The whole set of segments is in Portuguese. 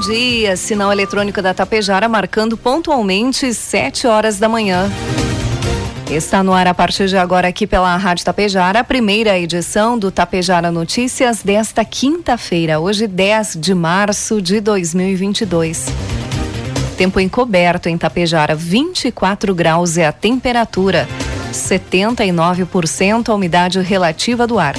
Dia, sinal eletrônico da Tapejara marcando pontualmente 7 horas da manhã. Está no ar a partir de agora aqui pela Rádio Tapejara, a primeira edição do Tapejara Notícias desta quinta-feira, hoje 10 de março de 2022. Tempo encoberto em Tapejara, 24 graus é a temperatura, 79% a umidade relativa do ar.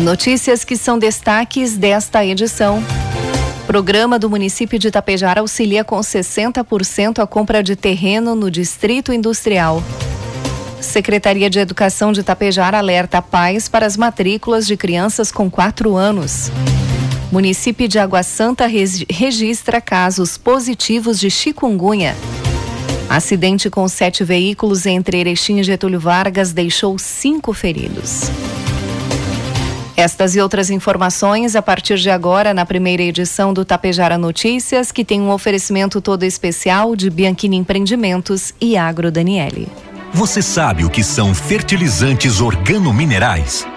Notícias que são destaques desta edição. Programa do município de Itapejara auxilia com 60% a compra de terreno no Distrito Industrial. Secretaria de Educação de Itapejara alerta pais para as matrículas de crianças com 4 anos. Município de Água Santa registra casos positivos de chikungunya. Acidente com sete veículos entre Erechim e Getúlio Vargas deixou cinco feridos. Estas e outras informações a partir de agora na primeira edição do Tapejara Notícias, que tem um oferecimento todo especial de Bianchini Empreendimentos e Agro Daniele. Você sabe o que são fertilizantes organominerais?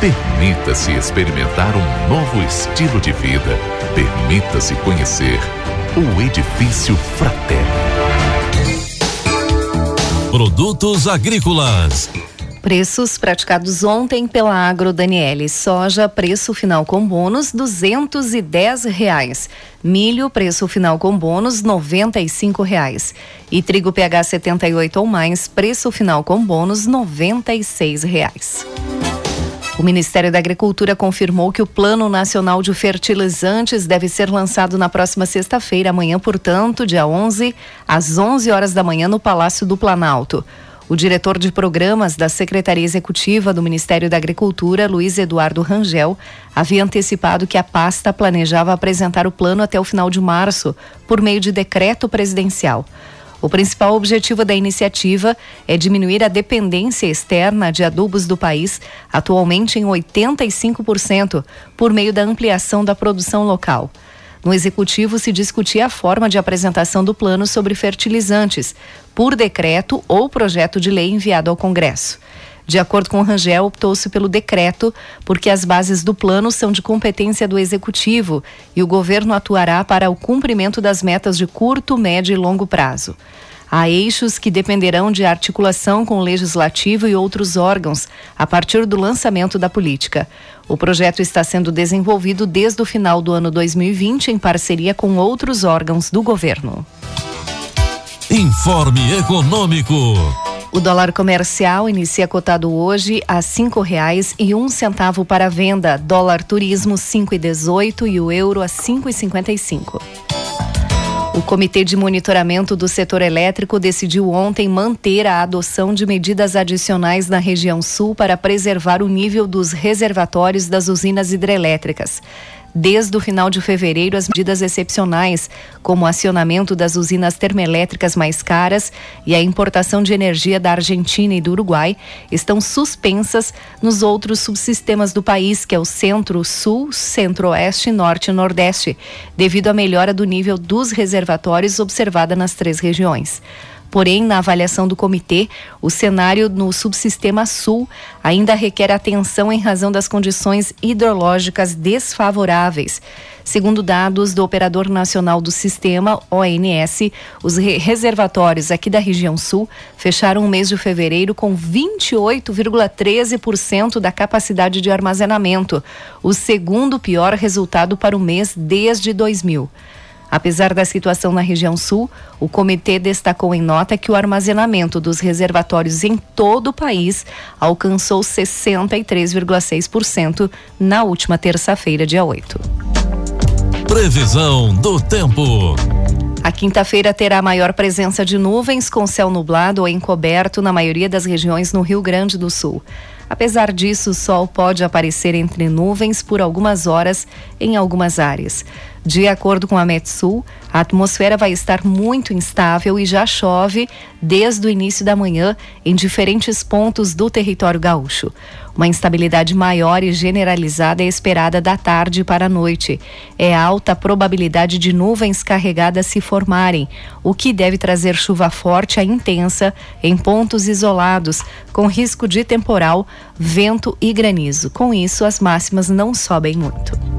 Permita-se experimentar um novo estilo de vida. Permita-se conhecer o Edifício Fraterno. Produtos agrícolas. Preços praticados ontem pela Agro Daniele. Soja, preço final com bônus, duzentos e dez reais. Milho, preço final com bônus, noventa e cinco reais. E trigo PH 78 ou mais, preço final com bônus, noventa e seis reais. O Ministério da Agricultura confirmou que o Plano Nacional de Fertilizantes deve ser lançado na próxima sexta-feira, amanhã, portanto, dia 11, às 11 horas da manhã, no Palácio do Planalto. O diretor de programas da Secretaria Executiva do Ministério da Agricultura, Luiz Eduardo Rangel, havia antecipado que a pasta planejava apresentar o plano até o final de março, por meio de decreto presidencial. O principal objetivo da iniciativa é diminuir a dependência externa de adubos do país, atualmente em 85%, por meio da ampliação da produção local. No executivo se discutia a forma de apresentação do plano sobre fertilizantes, por decreto ou projeto de lei enviado ao Congresso. De acordo com Rangel, optou-se pelo decreto, porque as bases do plano são de competência do executivo e o governo atuará para o cumprimento das metas de curto, médio e longo prazo. Há eixos que dependerão de articulação com o legislativo e outros órgãos a partir do lançamento da política. O projeto está sendo desenvolvido desde o final do ano 2020 em parceria com outros órgãos do governo. Informe Econômico. O dólar comercial inicia cotado hoje a cinco reais e um centavo para venda. Dólar turismo cinco e dezoito e o euro a cinco e cinquenta e cinco. O Comitê de Monitoramento do Setor Elétrico decidiu ontem manter a adoção de medidas adicionais na região sul para preservar o nível dos reservatórios das usinas hidrelétricas. Desde o final de fevereiro as medidas excepcionais, como o acionamento das usinas termoelétricas mais caras e a importação de energia da Argentina e do Uruguai, estão suspensas nos outros subsistemas do país, que é o Centro, Sul, Centro-Oeste, Norte e Nordeste, devido à melhora do nível dos reservatórios observada nas três regiões. Porém, na avaliação do comitê, o cenário no subsistema sul ainda requer atenção em razão das condições hidrológicas desfavoráveis. Segundo dados do Operador Nacional do Sistema, ONS, os re reservatórios aqui da região sul fecharam o mês de fevereiro com 28,13% da capacidade de armazenamento, o segundo pior resultado para o mês desde 2000. Apesar da situação na região sul, o comitê destacou em nota que o armazenamento dos reservatórios em todo o país alcançou 63,6% na última terça-feira, dia 8. Previsão do tempo. A quinta-feira terá maior presença de nuvens com céu nublado ou encoberto na maioria das regiões no Rio Grande do Sul. Apesar disso, o sol pode aparecer entre nuvens por algumas horas em algumas áreas. De acordo com a Metsul, a atmosfera vai estar muito instável e já chove desde o início da manhã em diferentes pontos do território gaúcho. Uma instabilidade maior e generalizada é esperada da tarde para a noite. É alta a probabilidade de nuvens carregadas se formarem, o que deve trazer chuva forte a intensa em pontos isolados, com risco de temporal, vento e granizo. Com isso, as máximas não sobem muito.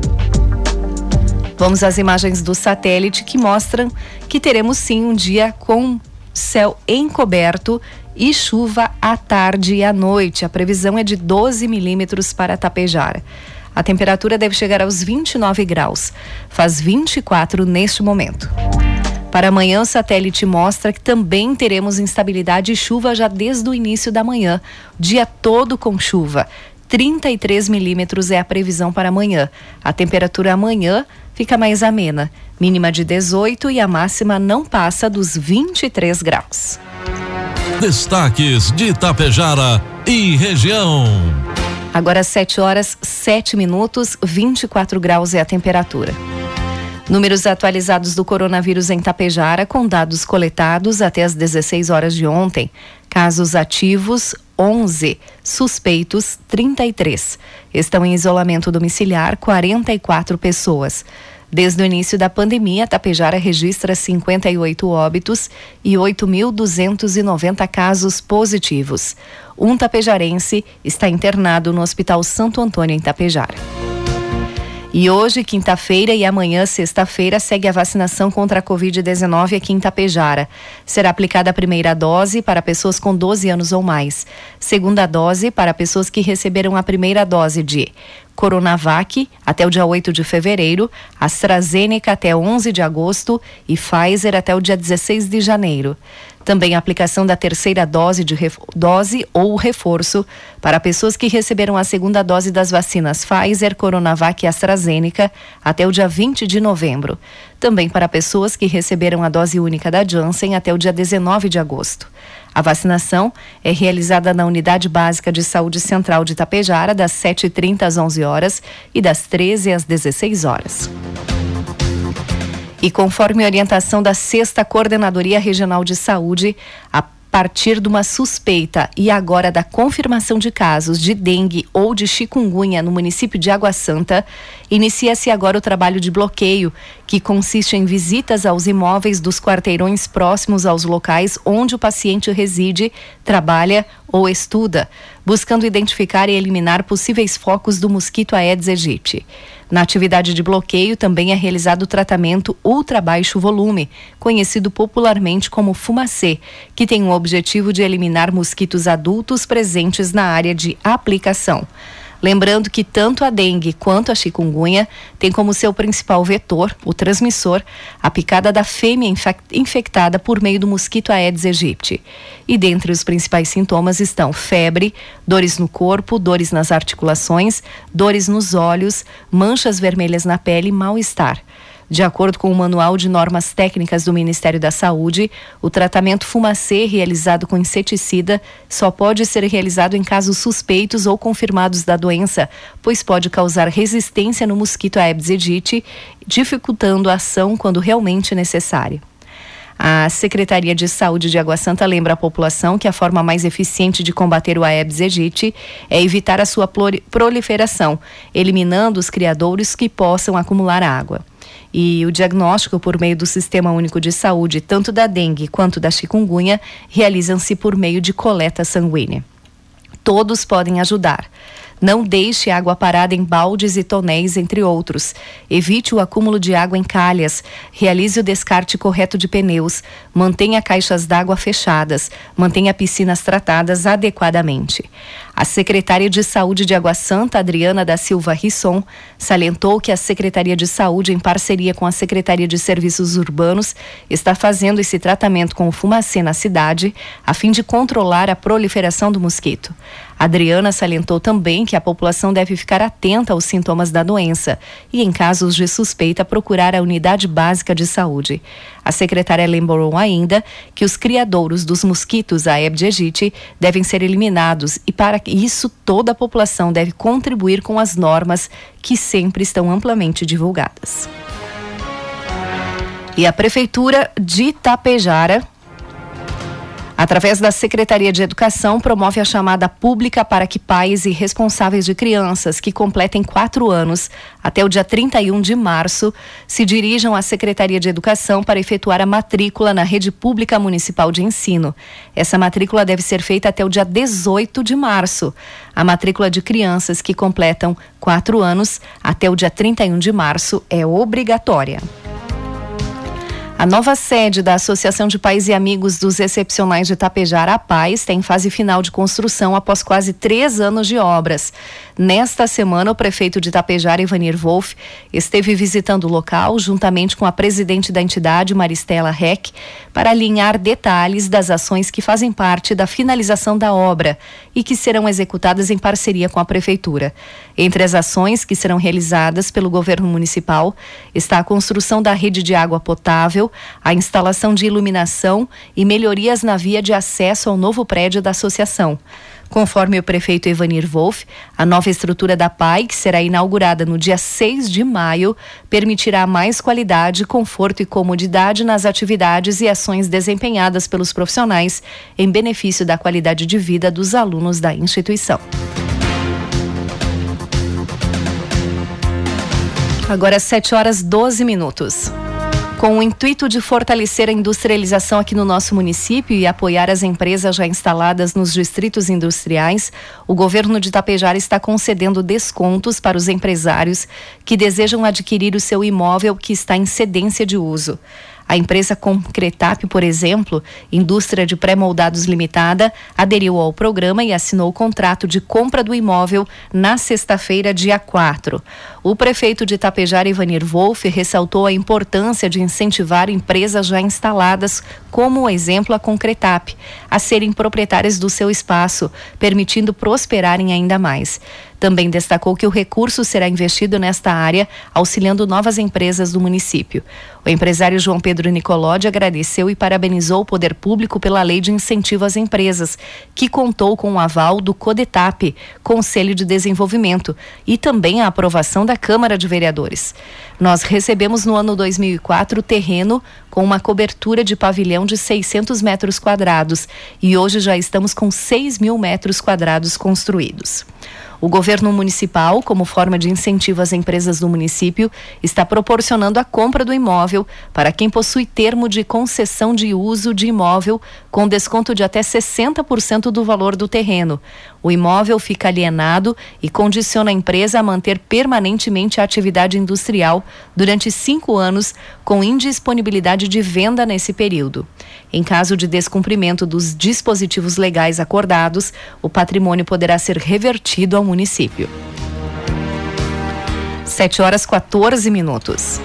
Vamos às imagens do satélite que mostram que teremos sim um dia com céu encoberto e chuva à tarde e à noite. A previsão é de 12 milímetros para Tapejara. A temperatura deve chegar aos 29 graus. Faz 24 neste momento. Para amanhã, o satélite mostra que também teremos instabilidade e chuva já desde o início da manhã, dia todo com chuva. 33 milímetros é a previsão para amanhã. A temperatura amanhã fica mais amena, mínima de 18 e a máxima não passa dos 23 graus. Destaques de Itapejara e região. Agora 7 horas 7 minutos, 24 graus é a temperatura. Números atualizados do coronavírus em Tapejara, com dados coletados até as 16 horas de ontem. Casos ativos, 11. Suspeitos, 33. Estão em isolamento domiciliar, 44 pessoas. Desde o início da pandemia, Tapejara registra 58 óbitos e 8.290 casos positivos. Um tapejarense está internado no Hospital Santo Antônio, em Tapejara. E hoje, quinta-feira e amanhã, sexta-feira, segue a vacinação contra a Covid-19 aqui em Tapejara. Será aplicada a primeira dose para pessoas com 12 anos ou mais. Segunda dose para pessoas que receberam a primeira dose de Coronavac até o dia 8 de fevereiro, AstraZeneca até 11 de agosto e Pfizer até o dia 16 de janeiro. Também a aplicação da terceira dose, de dose ou reforço para pessoas que receberam a segunda dose das vacinas Pfizer, Coronavac e AstraZeneca até o dia 20 de novembro. Também para pessoas que receberam a dose única da Janssen até o dia 19 de agosto. A vacinação é realizada na Unidade Básica de Saúde Central de Itapejara, das 7h30 às 11 horas e das 13 às 16 horas. E conforme a orientação da Sexta Coordenadoria Regional de Saúde, a partir de uma suspeita e agora da confirmação de casos de dengue ou de chikungunya no município de Água Santa, inicia-se agora o trabalho de bloqueio, que consiste em visitas aos imóveis dos quarteirões próximos aos locais onde o paciente reside, trabalha ou estuda, buscando identificar e eliminar possíveis focos do mosquito Aedes aegypti. Na atividade de bloqueio também é realizado o tratamento ultra baixo volume, conhecido popularmente como fumacê, que tem o objetivo de eliminar mosquitos adultos presentes na área de aplicação. Lembrando que tanto a dengue quanto a chikungunya têm como seu principal vetor, o transmissor, a picada da fêmea infectada por meio do mosquito Aedes aegypti. E dentre os principais sintomas estão febre, dores no corpo, dores nas articulações, dores nos olhos, manchas vermelhas na pele e mal-estar. De acordo com o Manual de Normas Técnicas do Ministério da Saúde, o tratamento fumacê realizado com inseticida só pode ser realizado em casos suspeitos ou confirmados da doença, pois pode causar resistência no mosquito Aedes aegypti, dificultando a ação quando realmente necessária. A Secretaria de Saúde de Água Santa lembra a população que a forma mais eficiente de combater o Aedes aegypti é evitar a sua proliferação, eliminando os criadouros que possam acumular água. E o diagnóstico por meio do Sistema Único de Saúde, tanto da dengue quanto da chikungunya, realizam-se por meio de coleta sanguínea. Todos podem ajudar. Não deixe água parada em baldes e tonéis, entre outros. Evite o acúmulo de água em calhas. Realize o descarte correto de pneus. Mantenha caixas d'água fechadas. Mantenha piscinas tratadas adequadamente. A secretária de Saúde de Água Santa, Adriana da Silva Risson, salientou que a Secretaria de Saúde, em parceria com a Secretaria de Serviços Urbanos, está fazendo esse tratamento com o fumacê na cidade, a fim de controlar a proliferação do mosquito. Adriana salientou também que a população deve ficar atenta aos sintomas da doença e, em casos de suspeita, procurar a unidade básica de saúde. A secretária lembrou ainda que os criadouros dos mosquitos Aedes aegypti devem ser eliminados e, para isso, toda a população deve contribuir com as normas que sempre estão amplamente divulgadas. E a Prefeitura de Itapejara através da Secretaria de Educação, promove a chamada pública para que pais e responsáveis de crianças que completem quatro anos até o dia 31 de março se dirijam à Secretaria de Educação para efetuar a matrícula na rede pública municipal de ensino. Essa matrícula deve ser feita até o dia 18 de março. A matrícula de crianças que completam quatro anos até o dia 31 de março é obrigatória. A nova sede da Associação de Pais e Amigos dos Excepcionais de Tapejara, a Paz, tem fase final de construção após quase três anos de obras. Nesta semana, o prefeito de Tapejara, Ivanir Wolff, esteve visitando o local juntamente com a presidente da entidade, Maristela Reck, para alinhar detalhes das ações que fazem parte da finalização da obra e que serão executadas em parceria com a prefeitura. Entre as ações que serão realizadas pelo governo municipal está a construção da rede de água potável, a instalação de iluminação e melhorias na via de acesso ao novo prédio da associação. Conforme o prefeito Evanir Wolff, a nova estrutura da PAI, que será inaugurada no dia 6 de maio, permitirá mais qualidade, conforto e comodidade nas atividades e ações desempenhadas pelos profissionais, em benefício da qualidade de vida dos alunos da instituição. Agora 7 horas 12 minutos. Com o intuito de fortalecer a industrialização aqui no nosso município e apoiar as empresas já instaladas nos distritos industriais, o governo de Itapejara está concedendo descontos para os empresários que desejam adquirir o seu imóvel que está em cedência de uso. A empresa Concretap, por exemplo, indústria de pré-moldados limitada, aderiu ao programa e assinou o contrato de compra do imóvel na sexta-feira, dia 4. O prefeito de Itapejara, Ivanir Wolff, ressaltou a importância de incentivar empresas já instaladas, como o exemplo a Concretap, a serem proprietárias do seu espaço, permitindo prosperarem ainda mais. Também destacou que o recurso será investido nesta área, auxiliando novas empresas do município. O empresário João Pedro Nicolodi agradeceu e parabenizou o poder público pela lei de incentivo às empresas, que contou com o aval do CODETAP, Conselho de Desenvolvimento, e também a aprovação da Câmara de Vereadores. Nós recebemos no ano 2004 o terreno com uma cobertura de pavilhão de 600 metros quadrados e hoje já estamos com 6 mil metros quadrados construídos. O governo municipal, como forma de incentivo às empresas do município, está proporcionando a compra do imóvel para quem possui termo de concessão de uso de imóvel com desconto de até 60% do valor do terreno. O imóvel fica alienado e condiciona a empresa a manter permanentemente a atividade industrial durante cinco anos, com indisponibilidade de venda nesse período. Em caso de descumprimento dos dispositivos legais acordados, o patrimônio poderá ser revertido ao município. 7 horas 14 minutos.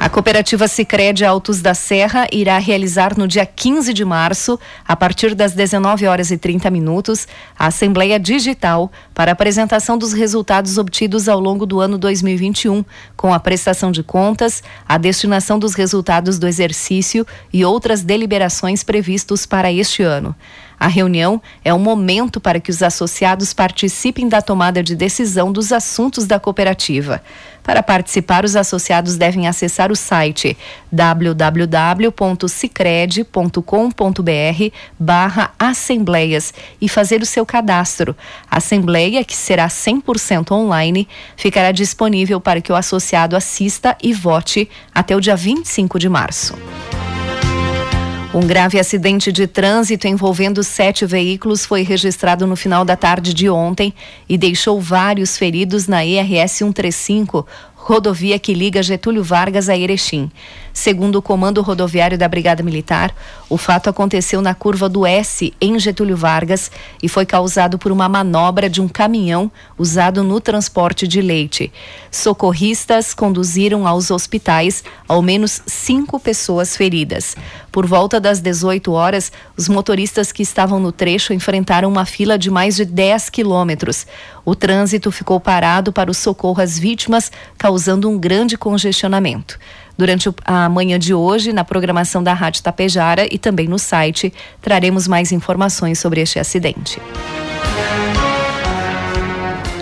A cooperativa Sicredi Altos da Serra irá realizar no dia 15 de março, a partir das 19 horas e 30 minutos, a Assembleia Digital para apresentação dos resultados obtidos ao longo do ano 2021, com a prestação de contas, a destinação dos resultados do exercício e outras deliberações previstos para este ano. A reunião é um momento para que os associados participem da tomada de decisão dos assuntos da cooperativa. Para participar, os associados devem acessar o site www.cicred.com.br barra assembleias e fazer o seu cadastro. A assembleia, que será 100% online, ficará disponível para que o associado assista e vote até o dia 25 de março. Um grave acidente de trânsito envolvendo sete veículos foi registrado no final da tarde de ontem e deixou vários feridos na ERS 135, rodovia que liga Getúlio Vargas a Erechim. Segundo o Comando Rodoviário da Brigada Militar, o fato aconteceu na curva do S, em Getúlio Vargas, e foi causado por uma manobra de um caminhão usado no transporte de leite. Socorristas conduziram aos hospitais ao menos cinco pessoas feridas. Por volta das 18 horas, os motoristas que estavam no trecho enfrentaram uma fila de mais de 10 quilômetros. O trânsito ficou parado para o socorro às vítimas, causando um grande congestionamento. Durante a manhã de hoje, na programação da Rádio Tapejara e também no site, traremos mais informações sobre este acidente.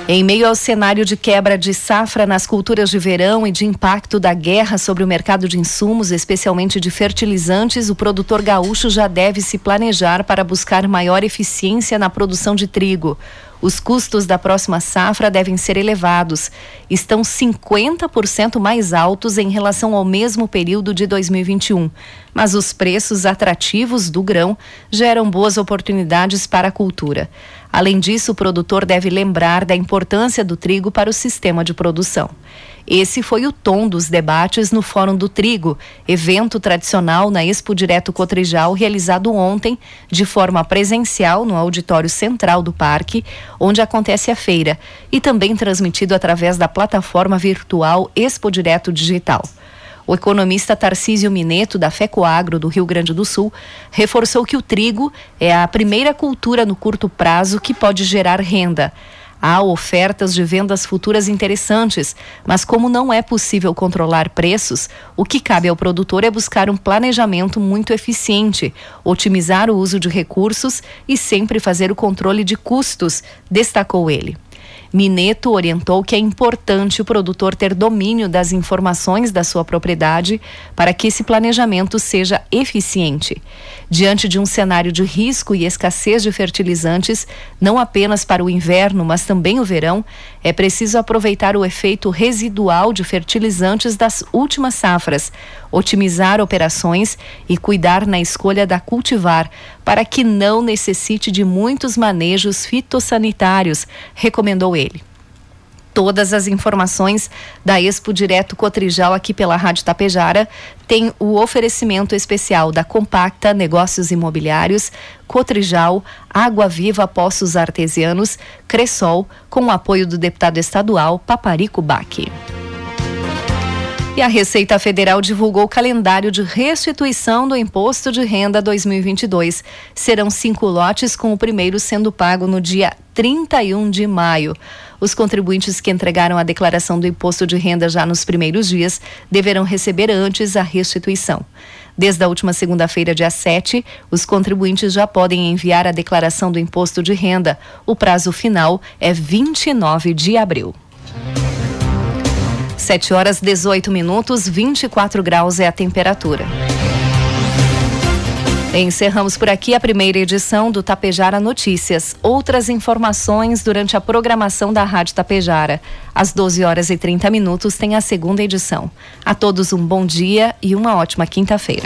Em meio ao cenário de quebra de safra nas culturas de verão e de impacto da guerra sobre o mercado de insumos, especialmente de fertilizantes, o produtor gaúcho já deve se planejar para buscar maior eficiência na produção de trigo. Os custos da próxima safra devem ser elevados. Estão 50% mais altos em relação ao mesmo período de 2021. Mas os preços atrativos do grão geram boas oportunidades para a cultura. Além disso, o produtor deve lembrar da importância do trigo para o sistema de produção. Esse foi o tom dos debates no Fórum do Trigo, evento tradicional na Expo Direto Cotrijal, realizado ontem de forma presencial no auditório central do parque, onde acontece a feira, e também transmitido através da plataforma virtual Expo Direto Digital. O economista Tarcísio Mineto, da FECOAGRO do Rio Grande do Sul, reforçou que o trigo é a primeira cultura no curto prazo que pode gerar renda. Há ofertas de vendas futuras interessantes, mas como não é possível controlar preços, o que cabe ao produtor é buscar um planejamento muito eficiente, otimizar o uso de recursos e sempre fazer o controle de custos, destacou ele. Mineto orientou que é importante o produtor ter domínio das informações da sua propriedade para que esse planejamento seja eficiente. Diante de um cenário de risco e escassez de fertilizantes, não apenas para o inverno, mas também o verão, é preciso aproveitar o efeito residual de fertilizantes das últimas safras, otimizar operações e cuidar na escolha da cultivar, para que não necessite de muitos manejos fitossanitários, recomendou ele todas as informações da Expo Direto Cotrijal aqui pela Rádio Tapejara. Tem o oferecimento especial da Compacta Negócios Imobiliários, Cotrijal, Água Viva Poços Artesianos, Cressol, com o apoio do deputado estadual Paparico Baque. E a Receita Federal divulgou o calendário de restituição do Imposto de Renda 2022. Serão cinco lotes, com o primeiro sendo pago no dia 31 de maio. Os contribuintes que entregaram a declaração do imposto de renda já nos primeiros dias deverão receber antes a restituição. Desde a última segunda-feira, dia 7, os contribuintes já podem enviar a declaração do imposto de renda. O prazo final é 29 de abril. 7 horas 18 minutos, 24 graus é a temperatura. Encerramos por aqui a primeira edição do Tapejara Notícias. Outras informações durante a programação da Rádio Tapejara. Às 12 horas e 30 minutos tem a segunda edição. A todos um bom dia e uma ótima quinta-feira.